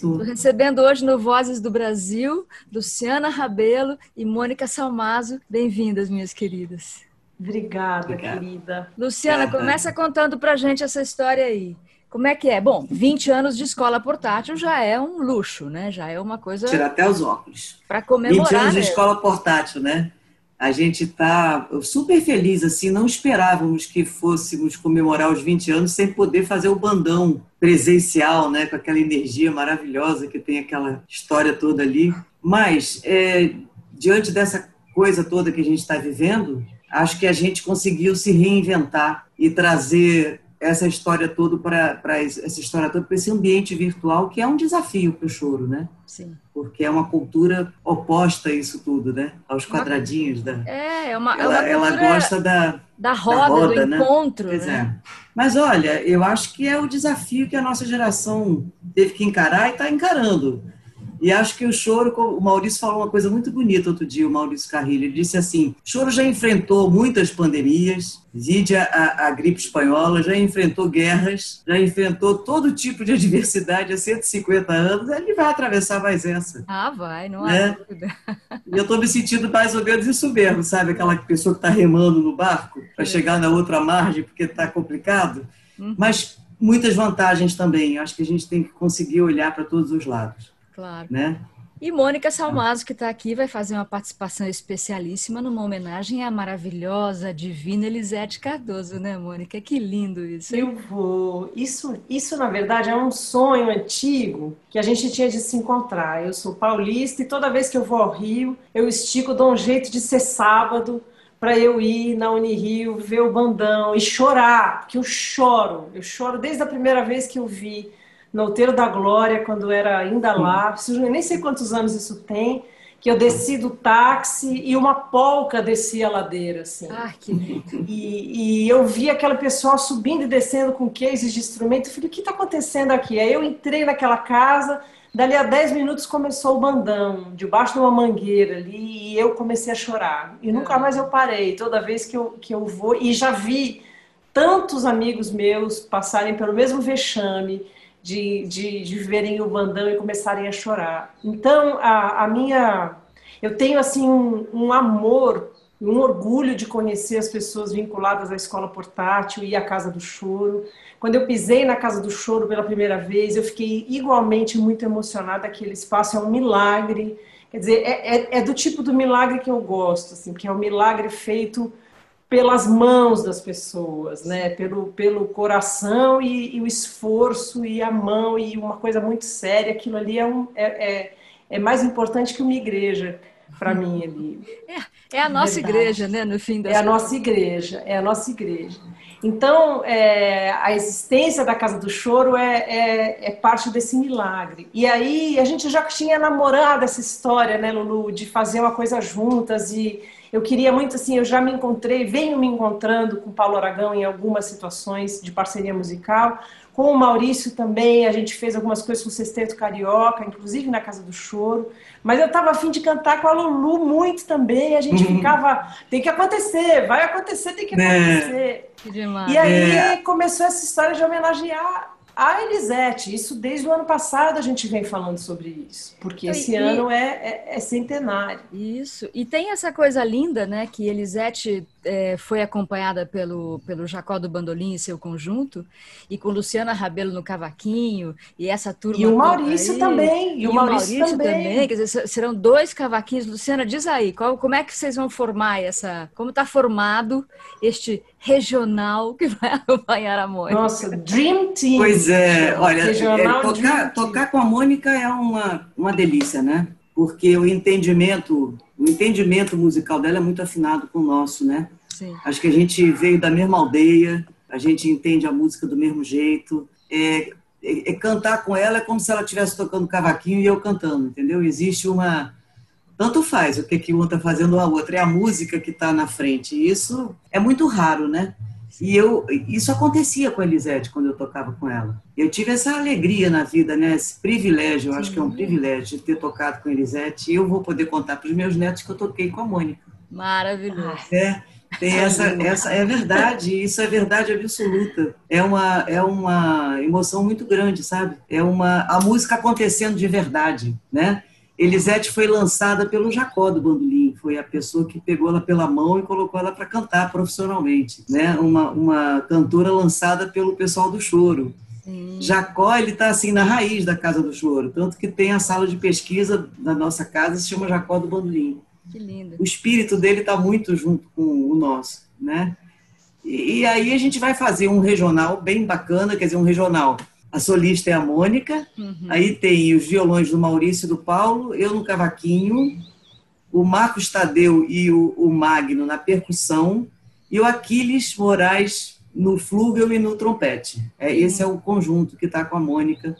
Estou recebendo hoje no Vozes do Brasil, Luciana Rabelo e Mônica Salmazo. Bem-vindas, minhas queridas. Obrigada, Obrigada. querida. Luciana, começa contando pra gente essa história aí. Como é que é? Bom, 20 anos de escola portátil já é um luxo, né? Já é uma coisa. Tirar até os óculos. Para comemorar. 20 anos de escola portátil, né? A gente está super feliz, assim, não esperávamos que fôssemos comemorar os 20 anos sem poder fazer o bandão presencial, né? Com aquela energia maravilhosa que tem aquela história toda ali. Mas, é, diante dessa coisa toda que a gente está vivendo, acho que a gente conseguiu se reinventar e trazer essa história toda para essa história toda para esse ambiente virtual que é um desafio para o choro, né? Sim. Porque é uma cultura oposta a isso tudo, né? Aos quadradinhos da. É, é uma. Ela, é uma ela gosta da da roda, da roda do né? encontro. Pois né? é. Mas olha, eu acho que é o desafio que a nossa geração teve que encarar e está encarando. E acho que o choro, o Maurício falou uma coisa muito bonita outro dia, o Maurício Carrilho. Ele disse assim: o choro já enfrentou muitas pandemias, vide a, a, gripe espanhola, já enfrentou guerras, já enfrentou todo tipo de adversidade há 150 anos. Ele vai atravessar mais essa. Ah, vai, não há né? dúvida. E eu estou me sentindo mais ou menos isso mesmo, sabe? Aquela pessoa que está remando no barco para chegar na outra margem porque está complicado. Uhum. Mas muitas vantagens também. Acho que a gente tem que conseguir olhar para todos os lados. Claro. Né? E Mônica Salmazo, que está aqui, vai fazer uma participação especialíssima numa homenagem à maravilhosa, divina Elisete Cardoso, né, Mônica? Que lindo isso. Hein? Eu vou. Isso, isso, na verdade, é um sonho antigo que a gente tinha de se encontrar. Eu sou paulista e toda vez que eu vou ao Rio, eu estico, dou um jeito de ser sábado para eu ir na Unirio, ver o bandão e chorar, porque eu choro. Eu choro desde a primeira vez que eu vi no Outeiro da Glória, quando era ainda lá, nem sei quantos anos isso tem, que eu desci do táxi e uma polca descia a ladeira, assim. Ah, que lindo. E, e eu vi aquela pessoa subindo e descendo com cases de instrumento, eu falei, o que está acontecendo aqui? Aí eu entrei naquela casa, dali a 10 minutos começou o bandão, debaixo de uma mangueira ali, e eu comecei a chorar. E nunca mais eu parei, toda vez que eu, que eu vou, e já vi tantos amigos meus passarem pelo mesmo vexame, de, de, de verem o bandão e começarem a chorar. Então, a, a minha. Eu tenho, assim, um, um amor, um orgulho de conhecer as pessoas vinculadas à escola portátil e à Casa do Choro. Quando eu pisei na Casa do Choro pela primeira vez, eu fiquei igualmente muito emocionada. Aquele espaço é um milagre. Quer dizer, é, é, é do tipo do milagre que eu gosto, assim, que é um milagre feito pelas mãos das pessoas, né? Pelo, pelo coração e, e, o esforço e a mão e uma coisa muito séria. Aquilo ali é, um, é, é, é mais importante que uma igreja para mim ali. É, é a nossa Verdade. igreja, né? No fim das É a nossa igreja, é a nossa igreja. Então, é, a existência da Casa do Choro é, é, é, parte desse milagre. E aí, a gente já tinha namorado essa história, né, Lulu, de fazer uma coisa juntas e eu queria muito, assim, eu já me encontrei, venho me encontrando com o Paulo Aragão em algumas situações de parceria musical. Com o Maurício também, a gente fez algumas coisas com o Sexteto Carioca, inclusive na Casa do Choro. Mas eu estava afim de cantar com a Lulu muito também. A gente uhum. ficava, tem que acontecer, vai acontecer, tem que né? acontecer. É. E aí é. começou essa história de homenagear a Elisete, isso desde o ano passado a gente vem falando sobre isso, porque esse e, ano é, é, é, centenário. Isso, e tem essa coisa linda, né, que Elisete é, foi acompanhada pelo, pelo Jacó do Bandolim e seu conjunto, e com Luciana Rabelo no cavaquinho, e essa turma. E o Maurício aí, também. E, e o Maurício, Maurício também. também. Quer dizer, serão dois cavaquinhos. Luciana, diz aí, qual, como é que vocês vão formar essa. Como está formado este regional que vai acompanhar a Mônica? Nossa, Dream Team. Pois é, olha, é, tocar, tocar com a Mônica é uma, uma delícia, né? Porque o entendimento o entendimento musical dela é muito afinado com o nosso, né? Sim. Acho que a gente veio da mesma aldeia, a gente entende a música do mesmo jeito. É, é, é cantar com ela é como se ela estivesse tocando cavaquinho e eu cantando, entendeu? Existe uma tanto faz o que, que um está fazendo a outra, é a música que está na frente. E isso é muito raro, né? E eu, isso acontecia com a Elisete quando eu tocava com ela. Eu tive essa alegria na vida, né? Esse privilégio, eu acho que é um privilégio de ter tocado com a Elisete. E eu vou poder contar para os meus netos que eu toquei com a Mônica. Maravilhoso. É. Tem essa, essa é verdade, isso é verdade absoluta. É uma, é uma emoção muito grande, sabe? É uma a música acontecendo de verdade, né? Elisete foi lançada pelo Jacó do Bandolim, foi a pessoa que pegou ela pela mão e colocou ela para cantar profissionalmente, né? Uma, uma cantora lançada pelo pessoal do choro. Sim. Jacó, ele está assim na raiz da Casa do Choro, tanto que tem a sala de pesquisa da nossa casa, se chama Jacó do Bandolim. Que lindo. O espírito dele está muito junto com o nosso, né? E, e aí a gente vai fazer um regional bem bacana, quer dizer, um regional a solista é a Mônica, uhum. aí tem os violões do Maurício e do Paulo, eu no cavaquinho, o Marcos Tadeu e o, o Magno na percussão, e o Aquiles Moraes no flúgel e no trompete. É, esse é o conjunto que está com a Mônica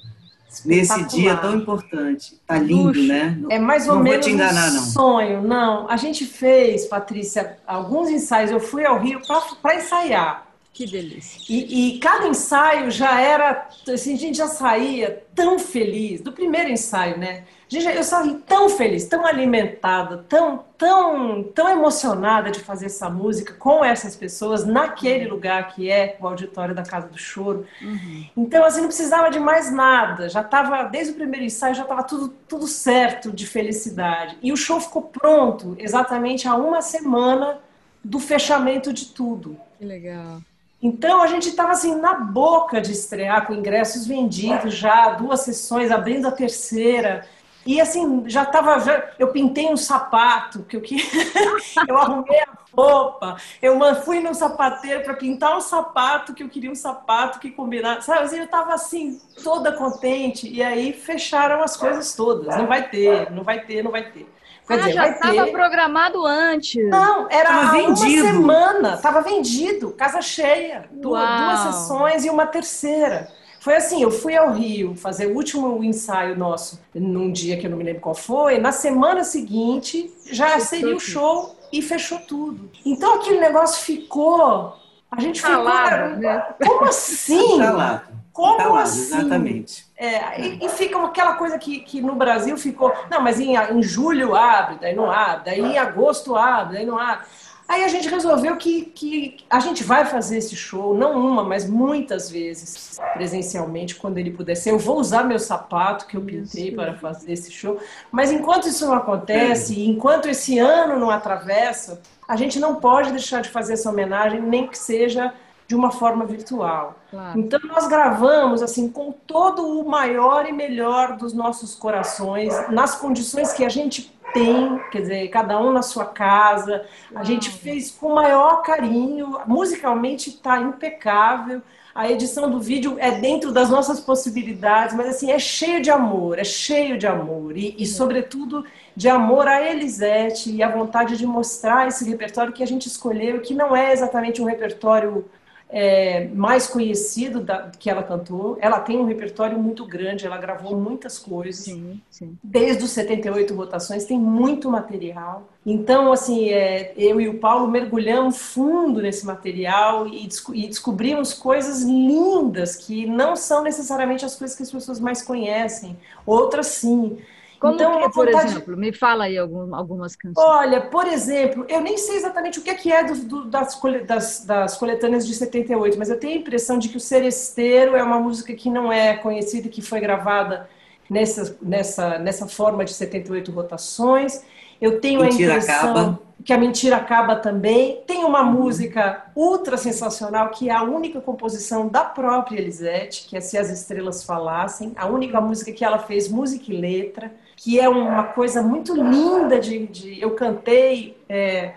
nesse dia tão importante. Tá lindo, Luxo. né? É mais ou não menos vou te enganar, um não. sonho. Não, a gente fez, Patrícia, alguns ensaios. Eu fui ao Rio para ensaiar. Que delícia. E, e, cada ensaio já era, assim, a gente já saía tão feliz, do primeiro ensaio, né? Gente, eu saí tão feliz, tão alimentada, tão, tão, tão emocionada de fazer essa música com essas pessoas naquele uhum. lugar que é o auditório da Casa do Choro. Uhum. Então, assim, não precisava de mais nada. Já estava, desde o primeiro ensaio, já estava tudo, tudo certo de felicidade. E o show ficou pronto exatamente há uma semana do fechamento de tudo. Que legal. Então a gente estava assim na boca de estrear com ingressos vendidos já, duas sessões, abrindo a terceira. E assim, já estava. Eu pintei um sapato, que eu, que... eu arrumei a roupa, eu fui no sapateiro para pintar um sapato, que eu queria um sapato que combinasse. Sabe, assim, eu estava assim, toda contente. E aí fecharam as coisas todas. Não vai ter, não vai ter, não vai ter. Quer ah, dizer, já estava programado antes. Não, era tava vendido. uma semana. Estava vendido, casa cheia. Duas, duas sessões e uma terceira. Foi assim, eu fui ao Rio fazer o último ensaio nosso num dia que eu não me lembro qual foi. Na semana seguinte já fechou seria o show e fechou tudo. Então aquele negócio ficou. A gente Calado, ficou. Né? Como assim? Calado. Como tá lá, assim? Exatamente. É, e, e, fica aquela coisa que, que no Brasil ficou. Não, mas em, em julho abre, daí não abre, daí em agosto abre, daí não abre. Aí a gente resolveu que, que a gente vai fazer esse show, não uma, mas muitas vezes, presencialmente, quando ele puder ser. Eu vou usar meu sapato que eu pintei isso. para fazer esse show. Mas enquanto isso não acontece, é. enquanto esse ano não atravessa, a gente não pode deixar de fazer essa homenagem, nem que seja de uma forma virtual. Claro. Então nós gravamos assim com todo o maior e melhor dos nossos corações, nas condições que a gente tem, quer dizer, cada um na sua casa. A gente fez com o maior carinho, musicalmente está impecável. A edição do vídeo é dentro das nossas possibilidades, mas assim, é cheio de amor, é cheio de amor. E, e sobretudo, de amor a Elisete e a vontade de mostrar esse repertório que a gente escolheu, que não é exatamente um repertório é, mais conhecido da, que ela cantou. Ela tem um repertório muito grande, ela gravou muitas coisas. Sim, sim. Desde os 78 rotações, tem muito material. Então, assim, é, eu e o Paulo mergulhamos fundo nesse material e, e descobrimos coisas lindas que não são necessariamente as coisas que as pessoas mais conhecem. Outras sim. Como então, que, por vontade... exemplo? Me fala aí algum, algumas canções. Olha, por exemplo, eu nem sei exatamente o que é, é do, do, das, das, das, coletâneas de 78, mas eu tenho a impressão de que o Seresteiro é uma música que não é conhecida e que foi gravada nessa, nessa, nessa forma de 78 rotações. Eu tenho mentira a impressão acaba. que a mentira acaba também. Tem uma uhum. música ultra sensacional que é a única composição da própria Elisete, que é Se as Estrelas Falassem, a única música que ela fez música e letra que é uma coisa muito linda de. de eu cantei. É,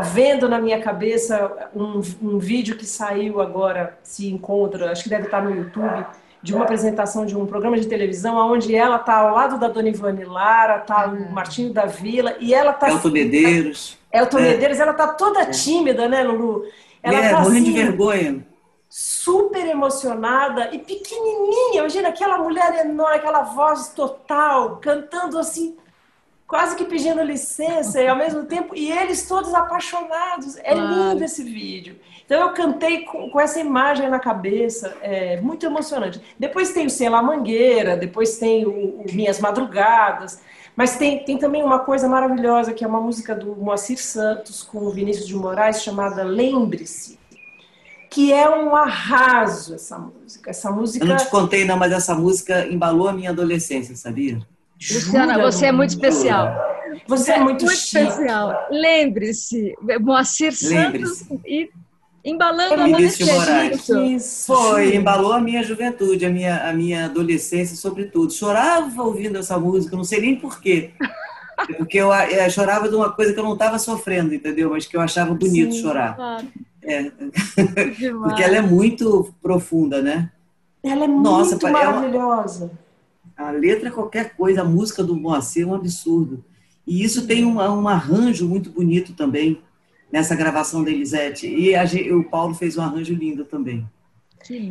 vendo na minha cabeça um, um, vídeo que saiu agora, se encontra, acho que deve estar no YouTube, de uma apresentação de um programa de televisão, onde ela está ao lado da Dona Ivone Lara, está o Martinho da Vila, e ela está... Elton Medeiros. Elton é. Medeiros, ela está toda é. tímida, né, Lulu? Ela é, tá, morrendo assim, de vergonha super emocionada e pequenininha. Imagina aquela mulher enorme, aquela voz total, cantando assim, quase que pedindo licença e ao mesmo tempo, e eles todos apaixonados. É claro. lindo esse vídeo. Então eu cantei com, com essa imagem na cabeça, é muito emocionante. Depois tem o Sei Lá Mangueira, depois tem o, o Minhas Madrugadas. Mas tem, tem também uma coisa maravilhosa, que é uma música do Moacir Santos com o Vinícius de Moraes, chamada Lembre-se, que é um arraso essa música. Essa música... Eu não te contei, não, mas essa música embalou a minha adolescência, sabia? Luciana, você é muito especial. Você é muito, muito especial. Lembre-se, Moacir Santos e embalando a adolescência. Foi, embalou a minha juventude, a minha, a minha adolescência, sobretudo. Chorava ouvindo essa música, não sei nem porquê. Porque eu, eu, chorava de uma coisa que eu não estava sofrendo, entendeu? Mas que eu achava bonito Sim, chorar. Claro. É. Porque ela é muito profunda, né? Ela é Nossa, muito maravilhosa. É uma, a letra é qualquer coisa, a música do Moacir é um absurdo. E isso tem um, um arranjo muito bonito também nessa gravação da Elisete. E a, o Paulo fez um arranjo lindo também.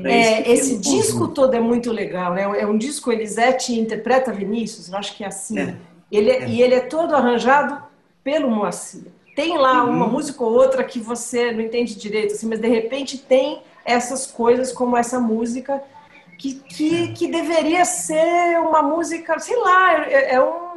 É, esse disco todo é muito legal, né? É um disco Elisete interpreta Vinícius, eu acho que é assim. É. Ele é, é. E ele é todo arranjado pelo Moacir. Tem lá uhum. uma música ou outra que você não entende direito, assim, mas de repente tem essas coisas como essa música que, que, que deveria ser uma música, sei lá, é, é um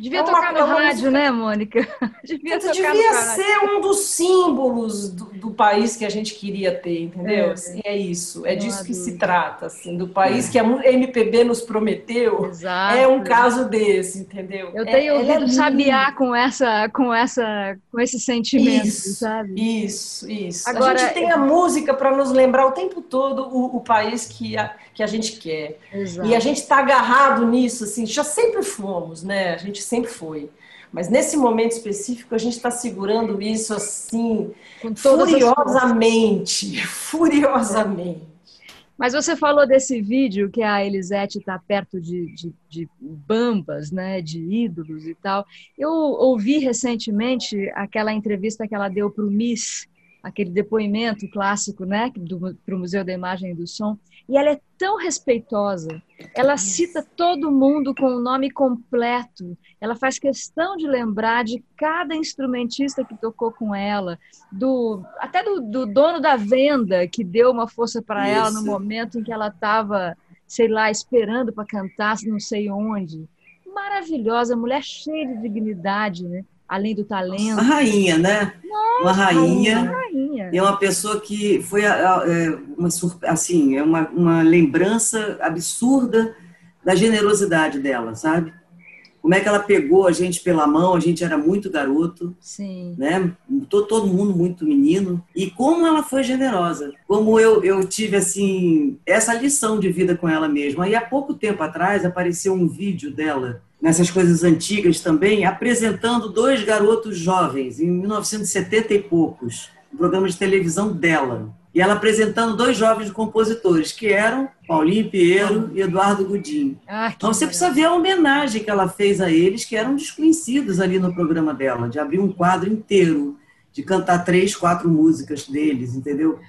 Devia é tocar no é rádio, né, Mônica? Devia, devia ser um dos símbolos do, do, país que a gente queria ter, entendeu? É, assim, é isso, é disso que se trata, assim, do país é. que a MPB nos prometeu. Exato. É um caso desse, entendeu? Eu tenho é, ouvido é Sabiá com essa, com essa, com esse sentimento, isso, sabe? Isso, isso. Agora, a gente tem a música para nos lembrar o tempo todo o, o país que a, que a gente quer. Exato. E a gente está agarrado nisso, assim, já sempre fomos, né? A gente sempre foi. Mas nesse momento específico, a gente está segurando isso assim, furiosamente. Furiosamente. Mas você falou desse vídeo que a Elisete está perto de, de, de, bambas, né, de ídolos e tal. Eu ouvi recentemente aquela entrevista que ela deu para o Miss, aquele depoimento clássico, né, para o Museu da Imagem e do Som, e ela é tão respeitosa. Ela cita todo mundo com o nome completo. Ela faz questão de lembrar de cada instrumentista que tocou com ela, do até do, do dono da venda que deu uma força para ela no momento em que ela estava, sei lá, esperando para cantar, não sei onde. Maravilhosa, mulher cheia de dignidade, né? além do talento. Uma rainha, né? Nossa, uma rainha, uma rainha. E é uma pessoa que foi é, uma, assim, é uma, uma lembrança absurda da generosidade dela, sabe? Como é que ela pegou a gente pela mão, a gente era muito garoto, Sim. né? Todo, todo mundo muito menino. E como ela foi generosa. Como eu, eu tive, assim, essa lição de vida com ela mesma. E há pouco tempo atrás apareceu um vídeo dela nessas coisas antigas também, apresentando dois garotos jovens, em 1970 e poucos, um programa de televisão dela. E ela apresentando dois jovens compositores, que eram Paulinho Pinheiro e Eduardo Gudim. Ah, então você precisa ver a homenagem que ela fez a eles, que eram desconhecidos ali no programa dela, de abrir um quadro inteiro, de cantar três, quatro músicas deles, entendeu?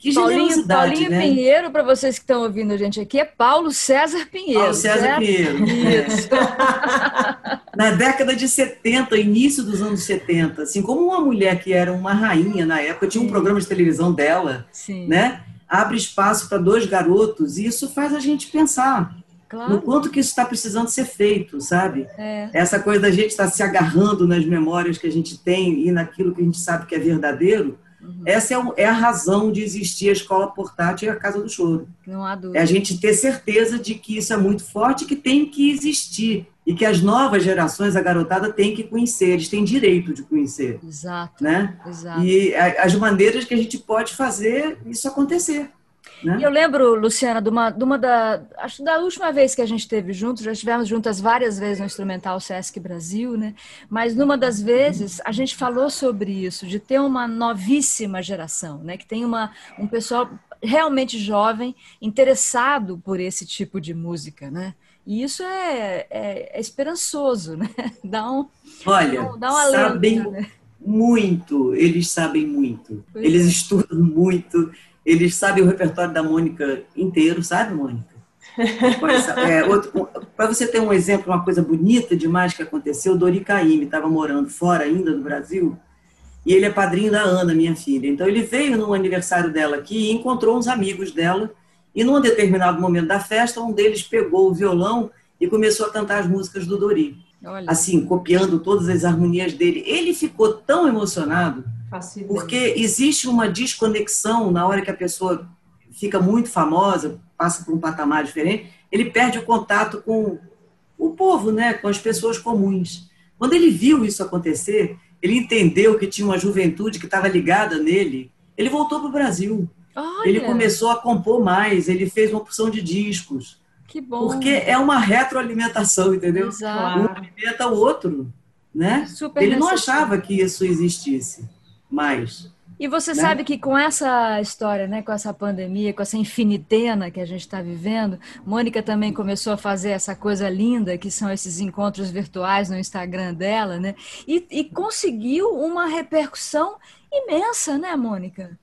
Que Paulinho, Paulinho né? Pinheiro, para vocês que estão ouvindo a gente aqui, é Paulo César Pinheiro. Paulo César certo? Pinheiro. Isso. na década de 70, início dos anos 70, assim, como uma mulher que era uma rainha na época, tinha um Sim. programa de televisão dela, Sim. né? Abre espaço para dois garotos, e isso faz a gente pensar. Claro. No quanto que isso está precisando ser feito, sabe? É. Essa coisa da gente estar tá se agarrando nas memórias que a gente tem e naquilo que a gente sabe que é verdadeiro, Uhum. Essa é, é, a razão de existir a escola portátil e a Casa do Choro. Não há dúvida. É a gente ter certeza de que isso é muito forte, que tem que existir. E que as novas gerações, a garotada, tem que conhecer, eles têm direito de conhecer. Exato. Né? Exato. E as maneiras que a gente pode fazer isso acontecer. Né? E eu lembro, Luciana, de uma, de uma da. Acho da última vez que a gente esteve juntos, já estivemos juntas várias vezes no Instrumental Sesc Brasil, né? Mas numa das vezes a gente falou sobre isso, de ter uma novíssima geração, né? Que tem uma, um pessoal realmente jovem, interessado por esse tipo de música, né? E isso é, é, é esperançoso, né? Dá um. Olha, dá, dá uma sabem né? muito, eles sabem muito, pois eles é. estudam muito eles sabem o repertório da Mônica inteiro, sabe, Mônica? É, Para você ter um exemplo, uma coisa bonita demais que aconteceu, o Dori Caymmi estava morando fora ainda do Brasil, e ele é padrinho da Ana, minha filha. Então ele veio no aniversário dela aqui e encontrou uns amigos dela, e num determinado momento da festa, um deles pegou o violão e começou a cantar as músicas do Dori. Olha. assim, copiando todas as harmonias dele. Ele ficou tão emocionado porque existe uma desconexão na hora que a pessoa fica muito famosa, passa por um patamar diferente, ele perde o contato com o povo, né, com as pessoas comuns. Quando ele viu isso acontecer, ele entendeu que tinha uma juventude que estava ligada nele. Ele voltou para o Brasil. Olha. Ele começou a compor mais, ele fez uma porção de discos. Que bom. Porque é uma retroalimentação, entendeu? Exato. Um alimenta o outro, né? Super ele não achava que isso existisse mais. E você né? sabe que com essa história, né, com essa pandemia, com essa infinitena que a gente está vivendo, Mônica também começou a fazer essa coisa linda que são esses encontros virtuais no Instagram dela, né? E, e conseguiu uma repercussão imensa, né, Mônica?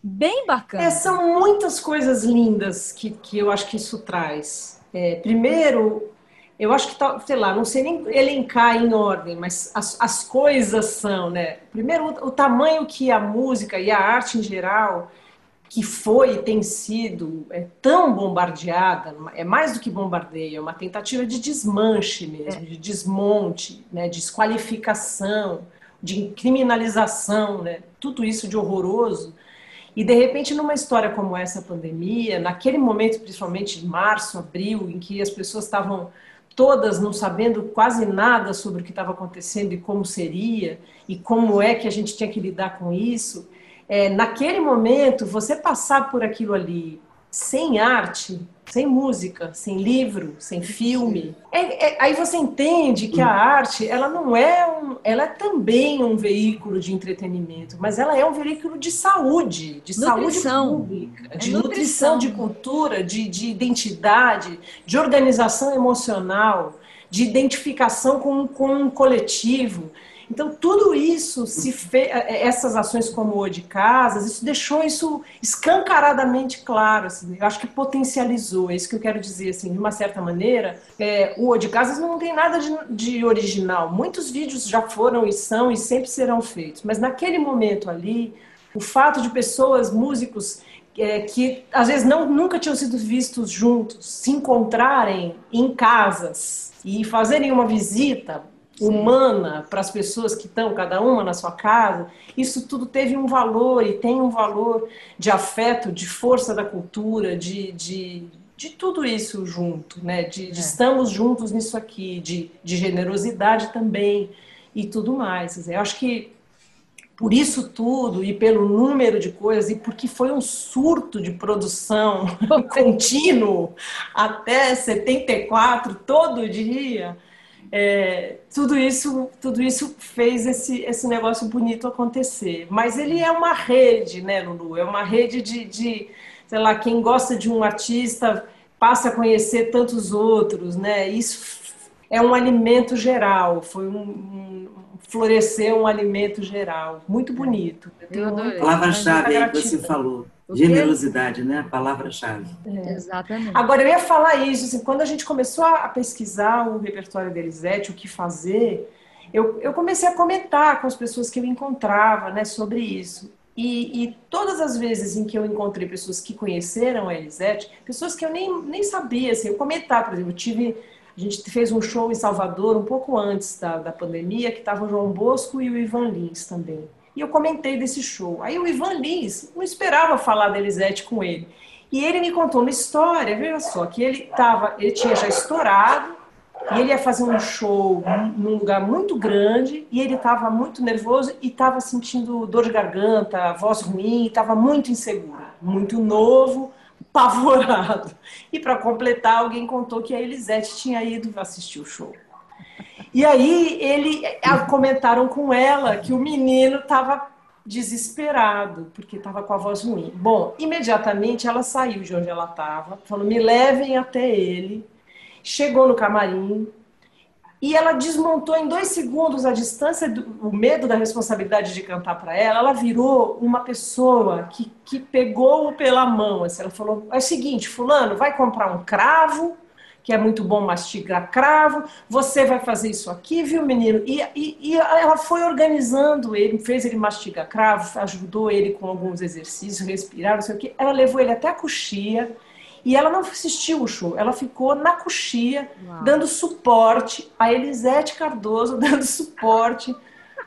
Bem bacana. É, são muitas coisas lindas que, que eu acho que isso traz. É, primeiro, eu acho que, tá, sei lá, não sei nem elencar em ordem, mas as, as coisas são, né? Primeiro, o, o tamanho que a música e a arte em geral, que foi e tem sido é, tão bombardeada, é mais do que bombardeio, é uma tentativa de desmanche mesmo, é. de desmonte, né? desqualificação, de criminalização, né? tudo isso de horroroso. E de repente, numa história como essa pandemia, naquele momento, principalmente de março, abril, em que as pessoas estavam todas não sabendo quase nada sobre o que estava acontecendo e como seria e como é que a gente tinha que lidar com isso. É, naquele momento, você passar por aquilo ali sem arte, sem música, sem livro, sem filme. É, é, aí você entende que a arte, ela não é um, ela é também um veículo de entretenimento, mas ela é um veículo de saúde, de nutrição. saúde pública, é de nutrição. nutrição, de cultura, de, de identidade, de organização emocional, de identificação com, com um coletivo. Então, tudo isso, se fe... É, é, essas ações como o de casas, isso deixou isso escancaradamente claro. Assim, eu acho que potencializou, é isso que eu quero dizer. Assim, de uma certa maneira, é, o o de casas não tem nada de, de original. Muitos vídeos já foram e são e sempre serão feitos. Mas naquele momento ali, o fato de pessoas, músicos, é, que às vezes não, nunca tinham sido vistos juntos, se encontrarem em casas e fazerem uma visita humana para as pessoas que estão cada uma na sua casa, isso tudo teve um valor e tem um valor de afeto, de força da cultura, de, de, de tudo isso junto, né? De, de é. estamos juntos nisso aqui, de, de generosidade também e tudo mais. Eu acho que por isso tudo e pelo número de coisas e porque foi um surto de produção contínuo até 74 todo dia é, tudo isso tudo isso fez esse, esse negócio bonito acontecer. Mas ele é uma rede, né, Lulu? É uma rede de, de sei lá, quem gosta de um artista passa a conhecer tantos outros, né? Isso é um alimento geral, foi um, um florescer um alimento geral, muito bonito. Palavra-chave que você falou. Generosidade, né? A palavra-chave. É. Exatamente. Agora, eu ia falar isso, assim, quando a gente começou a pesquisar o repertório da Elisete, o que fazer, eu, eu comecei a comentar com as pessoas que eu encontrava né, sobre isso. E, e, todas as vezes em que eu encontrei pessoas que conheceram a Elisete, pessoas que eu nem, nem sabia, assim, eu comentar, por exemplo, eu tive, a gente fez um show em Salvador um pouco antes da, da pandemia, que estava o João Bosco e o Ivan Lins também e eu comentei desse show. Aí o Ivan Lins não esperava falar da Elisete com ele. E ele me contou uma história, veja só, que ele tava, ele tinha já estourado, e ele ia fazer um show num lugar muito grande, e ele estava muito nervoso e estava sentindo dor de garganta, voz ruim, estava muito inseguro, muito novo, apavorado. E para completar, alguém contou que a Elisete tinha ido assistir o show. E aí ele comentaram com ela que o menino estava desesperado, porque estava com a voz ruim. Bom, imediatamente ela saiu de onde ela estava, falou: me levem até ele. Chegou no camarim e ela desmontou em dois segundos a distância, do, o medo da responsabilidade de cantar para ela. Ela virou uma pessoa que, que pegou-o pela mão. Assim, ela falou: é o seguinte, Fulano, vai comprar um cravo que é muito bom mastigar cravo, você vai fazer isso aqui, viu, menino? E, e, e, ela foi organizando ele, fez ele mastigar cravo, ajudou ele com alguns exercícios, respirar, não sei o quê. Ela levou ele até a coxia E ela não assistiu o show, ela ficou na coxia, Uau. dando suporte a Elisete Cardoso, dando suporte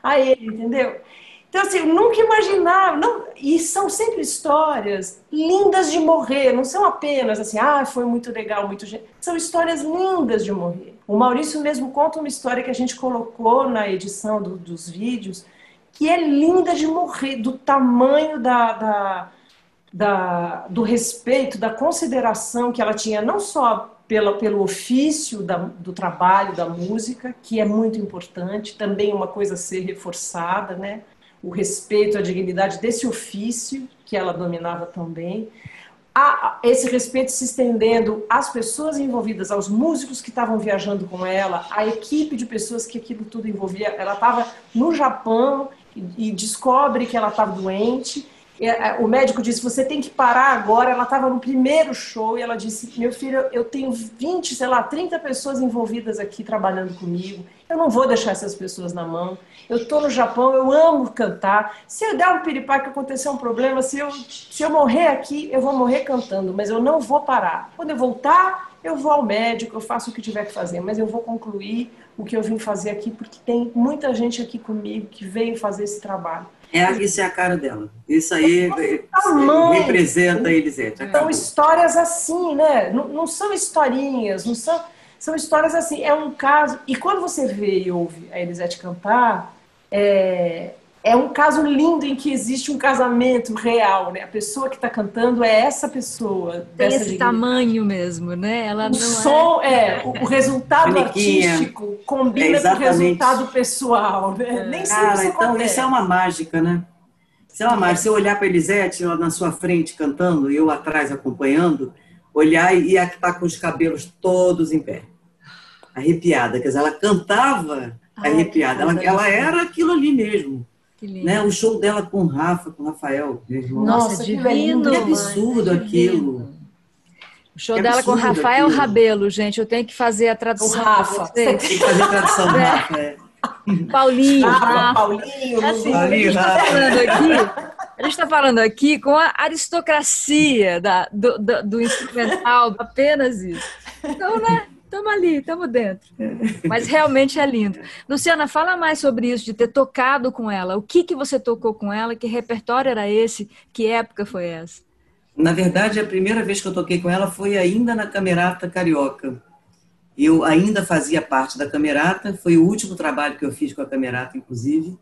a ele, entendeu? Então, assim, eu nunca imaginava. Não, e são sempre histórias lindas de morrer, não são apenas assim, ah, foi muito legal, muito. São histórias lindas de morrer. O Maurício mesmo conta uma história que a gente colocou na edição do, dos vídeos, que é linda de morrer, do tamanho da, da, da, do respeito, da consideração que ela tinha, não só pela, pelo ofício da, do trabalho da música, que é muito importante, também uma coisa a ser reforçada, né? O respeito à dignidade desse ofício que ela dominava também. A, esse respeito se estendendo às pessoas envolvidas, aos músicos que estavam viajando com ela, à equipe de pessoas que aquilo tudo envolvia. Ela estava no Japão e, descobre que ela estava doente o médico disse: Você tem que parar agora. Ela estava no primeiro show e ela disse: Meu filho, eu tenho 20, sei lá, 30 pessoas envolvidas aqui trabalhando comigo. Eu não vou deixar essas pessoas na mão. Eu estou no Japão, eu amo cantar. Se eu der um piripaque, acontecer um problema, se eu, se eu morrer aqui, eu vou morrer cantando, mas eu não vou parar. Quando eu voltar, eu vou ao médico, eu faço o que tiver que fazer, mas eu vou concluir o que eu vim fazer aqui, porque tem muita gente aqui comigo que veio fazer esse trabalho. É, isso é a cara dela. Isso aí representa a Elisete. São histórias assim, né? Não, não, são historinhas, não são, são histórias assim. É um caso. E quando você vê e ouve a Elisete cantar, é, é um caso lindo em que existe um casamento real, né? A pessoa que está cantando é essa pessoa. Tem esse dignidade. tamanho mesmo, né? Ela o não som, é, é o, resultado artístico combina é com o resultado pessoal, né? É. Nem sempre Cara, então acontece. isso é uma mágica, né? Isso é uma mágica. Se eu olhar para Elisete lá na sua frente cantando e eu atrás acompanhando, olhar e estar tá com os cabelos todos em pé. Arrepiada. Quer dizer, ela cantava arrepiada. Ela, ela era aquilo ali mesmo. Né? O show dela com o Rafa, com o Rafael, meu irmão. Nossa, Nossa divino. Que absurdo aquilo. O show que dela com o Rafael aquilo. Rabelo, gente. Eu tenho que fazer a tradução. O Rafa. Tem que fazer a tradução, é. Rafa. É. Paulinho, Rafa, Paulinho, assim, Paulinho, a gente está falando aqui. A gente está falando aqui com a aristocracia da, do, do, do instrumental, apenas isso. Então, né? Estamos ali, estamos dentro. Mas realmente é lindo. Luciana, fala mais sobre isso, de ter tocado com ela. O que, que você tocou com ela? Que repertório era esse? Que época foi essa? Na verdade, a primeira vez que eu toquei com ela foi ainda na Camerata Carioca. Eu ainda fazia parte da Camerata, foi o último trabalho que eu fiz com a Camerata, inclusive,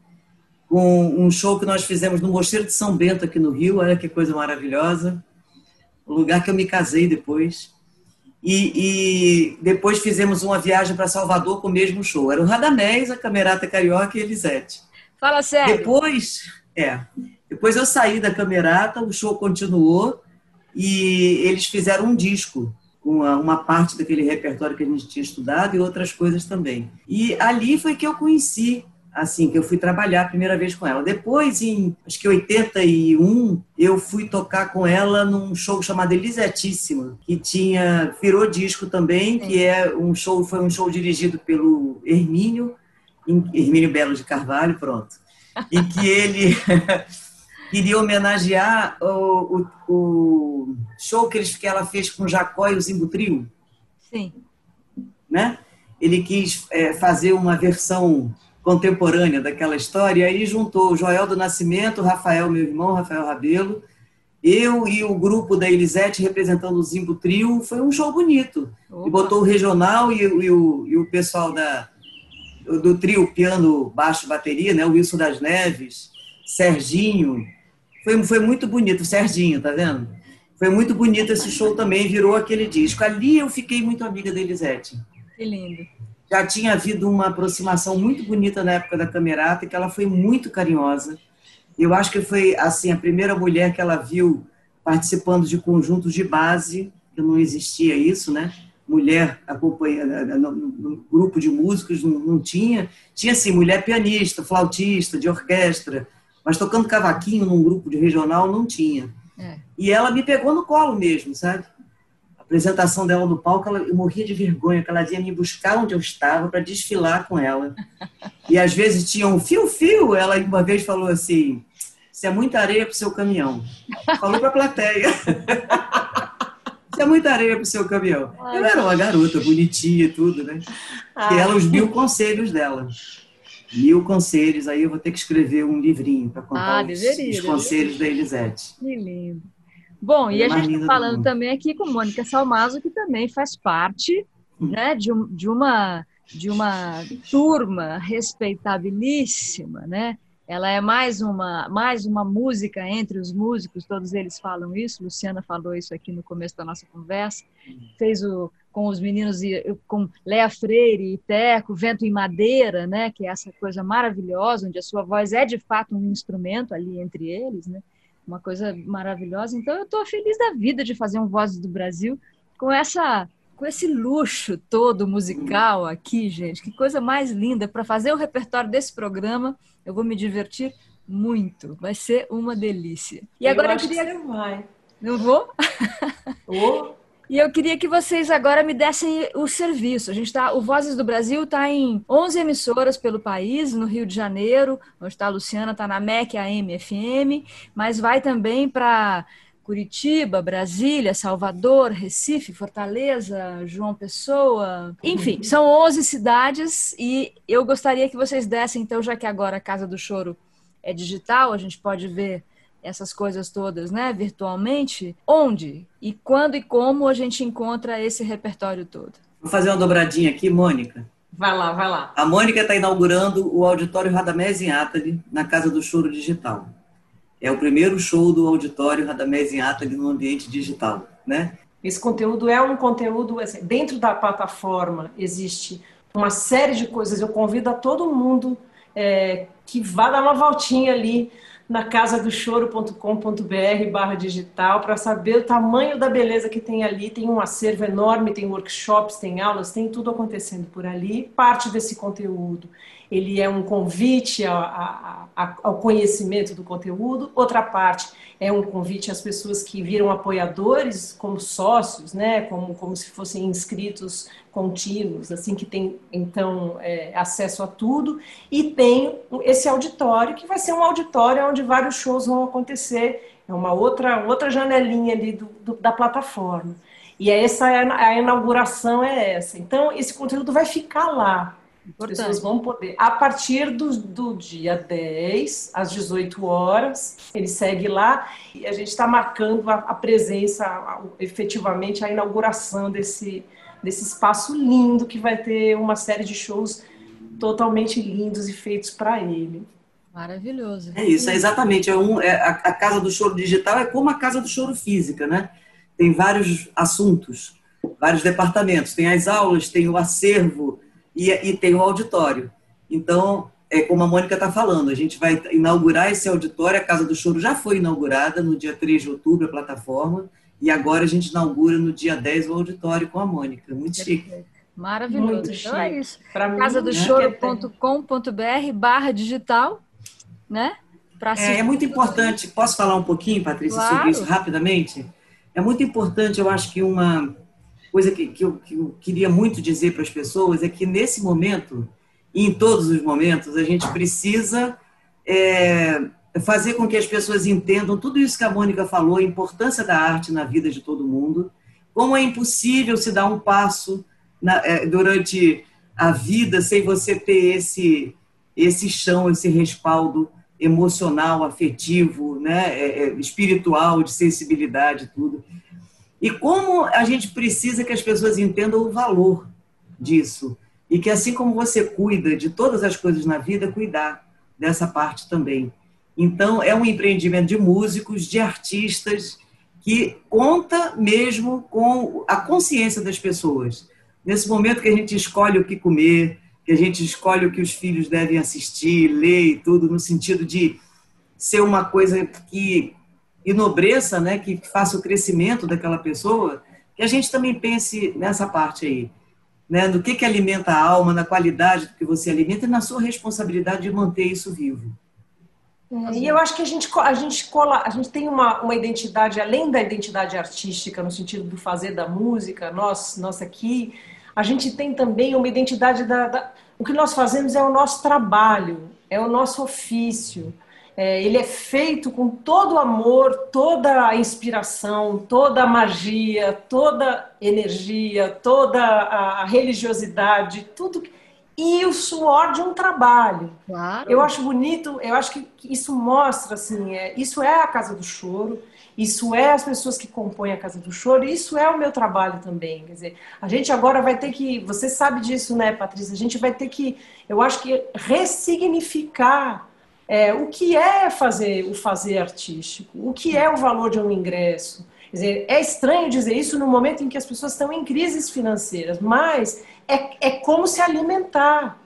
com um show que nós fizemos no Mosteiro de São Bento, aqui no Rio. Olha que coisa maravilhosa. O lugar que eu me casei depois. E, e, depois fizemos uma viagem para Salvador com o mesmo show. Era o Radamés, a Camerata Carioca e a Elisete. Fala sério. Depois, é, depois eu saí da Camerata, o show continuou e eles fizeram um disco com uma, uma parte daquele repertório que a gente tinha estudado e outras coisas também. E ali foi que eu conheci assim, que eu fui trabalhar a primeira vez com ela. Depois, em acho que 81, eu fui tocar com ela num show chamado Elisetíssima, que tinha, virou disco também, que é um show, foi um show dirigido pelo Hermínio, Hermínio Belo de Carvalho, pronto. E que ele queria homenagear o, o, o show que, eles, que ela fez com Jacó e o Zimbo Trio. Sim. Né? Ele quis é, fazer uma versão contemporânea daquela história, e aí juntou Joel do Nascimento, Rafael, meu irmão, Rafael Rabelo, eu e o grupo da Elisete representando o Zimbo Trio, foi um show bonito. Opa. E botou o regional e, e, o, e o pessoal da, do trio piano, baixo, bateria, né? O Wilson das Neves, Serginho. Foi, foi muito bonito, Serginho, tá vendo? Foi muito bonito esse show também, virou aquele disco. Ali eu fiquei muito amiga da Elisete. Que lindo já tinha havido uma aproximação muito bonita na época da Camerata, que ela foi muito carinhosa. Eu acho que foi assim a primeira mulher que ela viu participando de conjuntos de base, que não existia isso, né? Mulher acompanhando no, no grupo de músicos não, não tinha. Tinha assim mulher pianista, flautista, de orquestra, mas tocando cavaquinho num grupo de regional não tinha. É. E ela me pegou no colo mesmo, sabe? Apresentação dela no palco, ela, eu morria de vergonha, que ela vinha me buscar onde eu estava para desfilar com ela. E às vezes tinha um fio-fio, ela uma vez falou assim, isso é muita areia para o seu caminhão. Falou para a plateia. Isso é muita areia pro seu caminhão. Eu era uma garota, bonitinha e tudo, né? E ela, os mil conselhos dela. Mil conselhos, aí eu vou ter que escrever um livrinho para contar Ah, os, deveria, os conselhos da Elisete. Que lindo. Bom, e É a gente está do falando também aqui com Mônica Salmazo, que também faz parte né, de, um- de uma, de uma turma respeitabilíssima, né? Ela é mais uma, mais uma música entre os músicos, todos eles falam isso. Luciana falou isso aqui no começo da nossa conversa. Fez o com os meninos e com Léa Freire e Teco, Vento em Madeira, né? Que é essa coisa maravilhosa, onde a sua voz é de fato um instrumento ali entre eles, né? Uma coisa maravilhosa. Então eu estou feliz da vida de fazer um Vozes do Brasil com essa com esse luxo todo musical aqui, gente. Que coisa mais linda para fazer o repertório desse programa. Eu vou me divertir muito. Vai ser uma delícia. E agora eu, acho queria. que você vai. Não vou? Ô, E eu queria que vocês agora me dessem o serviço. A gente tá, o Vozes do Brasil está em 11 emissoras pelo país, no Rio de Janeiro, onde está a Luciana, está na MEC AM FM, mas vai também para Curitiba, Brasília, Salvador, Recife, Fortaleza, João Pessoa. Enfim, são 11 cidades e eu gostaria que vocês dessem, então, já que agora a Casa do Choro é digital, a gente pode ver essas coisas todas, né, virtualmente, onde e quando e como a gente encontra esse repertório todo? Vou fazer uma dobradinha aqui, Mônica. vai lá, vai lá. A Mônica está inaugurando o Auditório Radamés em Atali, na Casa do Choro Digital. É o primeiro show do Auditório Radamés em Atali no ambiente digital, né? Esse conteúdo é um conteúdo assim, dentro da plataforma existe uma série de coisas. Eu convido a todo mundo é, que vá dar uma voltinha ali na casadochoro.com.br barra digital para saber o tamanho da beleza que tem ali. Tem um acervo enorme, tem workshops, tem aulas, tem tudo acontecendo por ali. Parte desse conteúdo ele é um convite a, a, a, ao conhecimento do conteúdo, outra parte é um convite às pessoas que viram apoiadores como sócios, né, como, como se fossem inscritos contínuos, assim que tem então é, acesso a tudo, e tem esse auditório que vai ser um auditório onde vários shows vão acontecer, é uma outra outra janelinha ali do, do, da plataforma. E essa a inauguração é essa. Então esse conteúdo vai ficar lá, Importante. As pessoas vão poder, a partir do, do dia 10, às 18 horas, ele segue lá e a gente está marcando a, a presença, a, efetivamente, a inauguração desse, desse espaço lindo que vai ter uma série de shows totalmente lindos e feitos para ele. Maravilhoso. É isso, é exatamente. É um, é, a, a Casa do Choro Digital é como a Casa do Choro Física, né? Tem vários assuntos, vários departamentos. Tem as aulas, tem o acervo, e, e, tem o auditório. Então, é como a Mônica está falando, a gente vai inaugurar esse auditório, a Casa do Choro já foi inaugurada no dia 3 de outubro, a plataforma, e agora a gente inaugura no dia 10 o auditório com a Mônica. Muito chique. Maravilhoso. Muito então é isso. Casadochoro.com.br barra digital, né? É, é, muito importante, posso falar um pouquinho, Patrícia, claro. sobre isso rapidamente? É muito importante, eu acho que uma coisa que, que, eu, que eu queria muito dizer para as pessoas é que nesse momento, e em todos os momentos, a gente precisa é, fazer com que as pessoas entendam tudo isso que a Mônica falou, a importância da arte na vida de todo mundo, como é impossível se dar um passo na, é, durante a vida sem você ter esse, esse chão, esse respaldo emocional, afetivo, né, é, espiritual, de sensibilidade, tudo. E como a gente precisa que as pessoas entendam o valor disso. E que assim como você cuida de todas as coisas na vida, cuidar dessa parte também. Então, é um empreendimento de músicos, de artistas, que conta mesmo com a consciência das pessoas. Nesse momento que a gente escolhe o que comer, que a gente escolhe o que os filhos devem assistir, ler e tudo, no sentido de ser uma coisa que enobreça, né, que faça o crescimento daquela pessoa, que a gente também pense nessa parte aí, né, no que que alimenta a alma, na qualidade do que você alimenta e na sua responsabilidade de manter isso vivo. É, e eu acho que a gente, a gente cola, a gente tem uma, uma identidade, além da identidade artística, no sentido do fazer da música, nós, nós aqui, a gente tem também uma identidade da, da o que nós fazemos é o nosso trabalho, é o nosso ofício. é, ele é feito com todo o amor, toda a inspiração, toda a magia, toda a energia, toda a religiosidade, tudo. E o suor de um trabalho. Claro. Eu acho bonito, eu acho que isso mostra, assim, é, isso é a Casa do Choro, isso é as pessoas que compõem a Casa do Choro, isso é o meu trabalho também. Quer dizer, a gente agora vai ter que, você sabe disso, né, Patrícia? A gente vai ter que, eu acho que, ressignificar é, o que é fazer o fazer artístico, o que é o valor de um ingresso. Dizer, é estranho dizer isso no momento em que as pessoas estão em crises financeiras, mas é, é como se alimentar.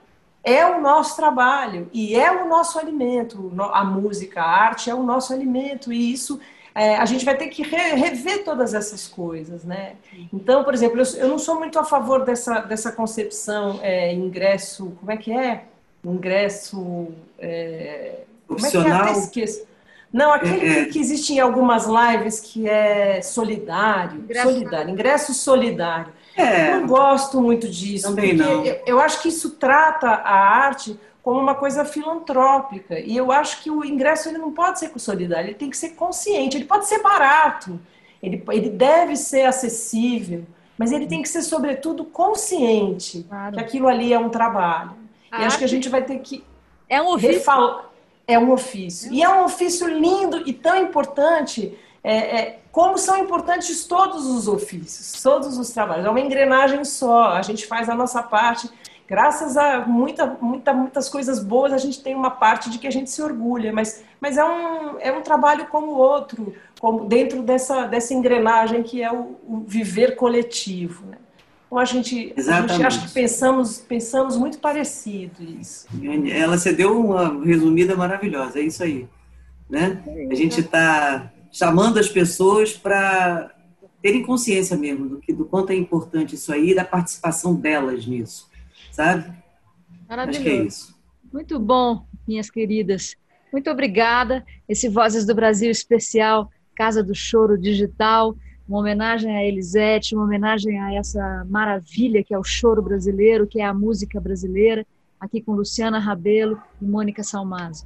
É o nosso trabalho e é o nosso alimento. A música, a arte é o nosso alimento e isso é, a gente vai ter que re, rever todas essas coisas, né? Então, por exemplo, eu, eu, não sou muito a favor dessa, dessa concepção é, ingresso, como é que é? ingresso é, opcional. Como é que é? Não, aquele é, é, que existe em algumas lives que é solidário, ingresso solidário, ingresso solidário. É, não gosto muito disso, também não. Eu, eu acho que isso trata a arte como uma coisa filantrópica. E eu acho que o ingresso ele não pode ser solidário, ele tem que ser consciente, ele pode ser barato, ele, ele deve ser acessível, mas ele tem que ser, sobretudo, consciente claro. que aquilo ali é um trabalho. A e acho que a gente vai ter que. É um ofício. Refal... É um ofício. E é um ofício lindo e tão importante, é, é, como são importantes todos os ofícios, todos os trabalhos. É uma engrenagem só. A gente faz a nossa parte. Graças a muita, muita, muitas coisas boas, a gente tem uma parte de que a gente se orgulha, mas, mas é, um, é um trabalho como o outro, como dentro dessa, dessa engrenagem que é o, o viver coletivo. Né? Ou a gente, a gente acha que pensamos, pensamos muito parecido isso. Ela você deu uma resumida maravilhosa, é isso aí. Né? A gente está chamando as pessoas para terem consciência mesmo do, que, do quanto é importante isso aí, da participação delas nisso, sabe? Maravilhoso. Acho que é isso. Muito bom, minhas queridas. Muito obrigada. Esse Vozes do Brasil especial, Casa do Choro Digital uma homenagem a Elisete, uma homenagem a essa maravilha que é o choro brasileiro, que é a música brasileira, aqui com Luciana Rabelo e Mônica Salmazo.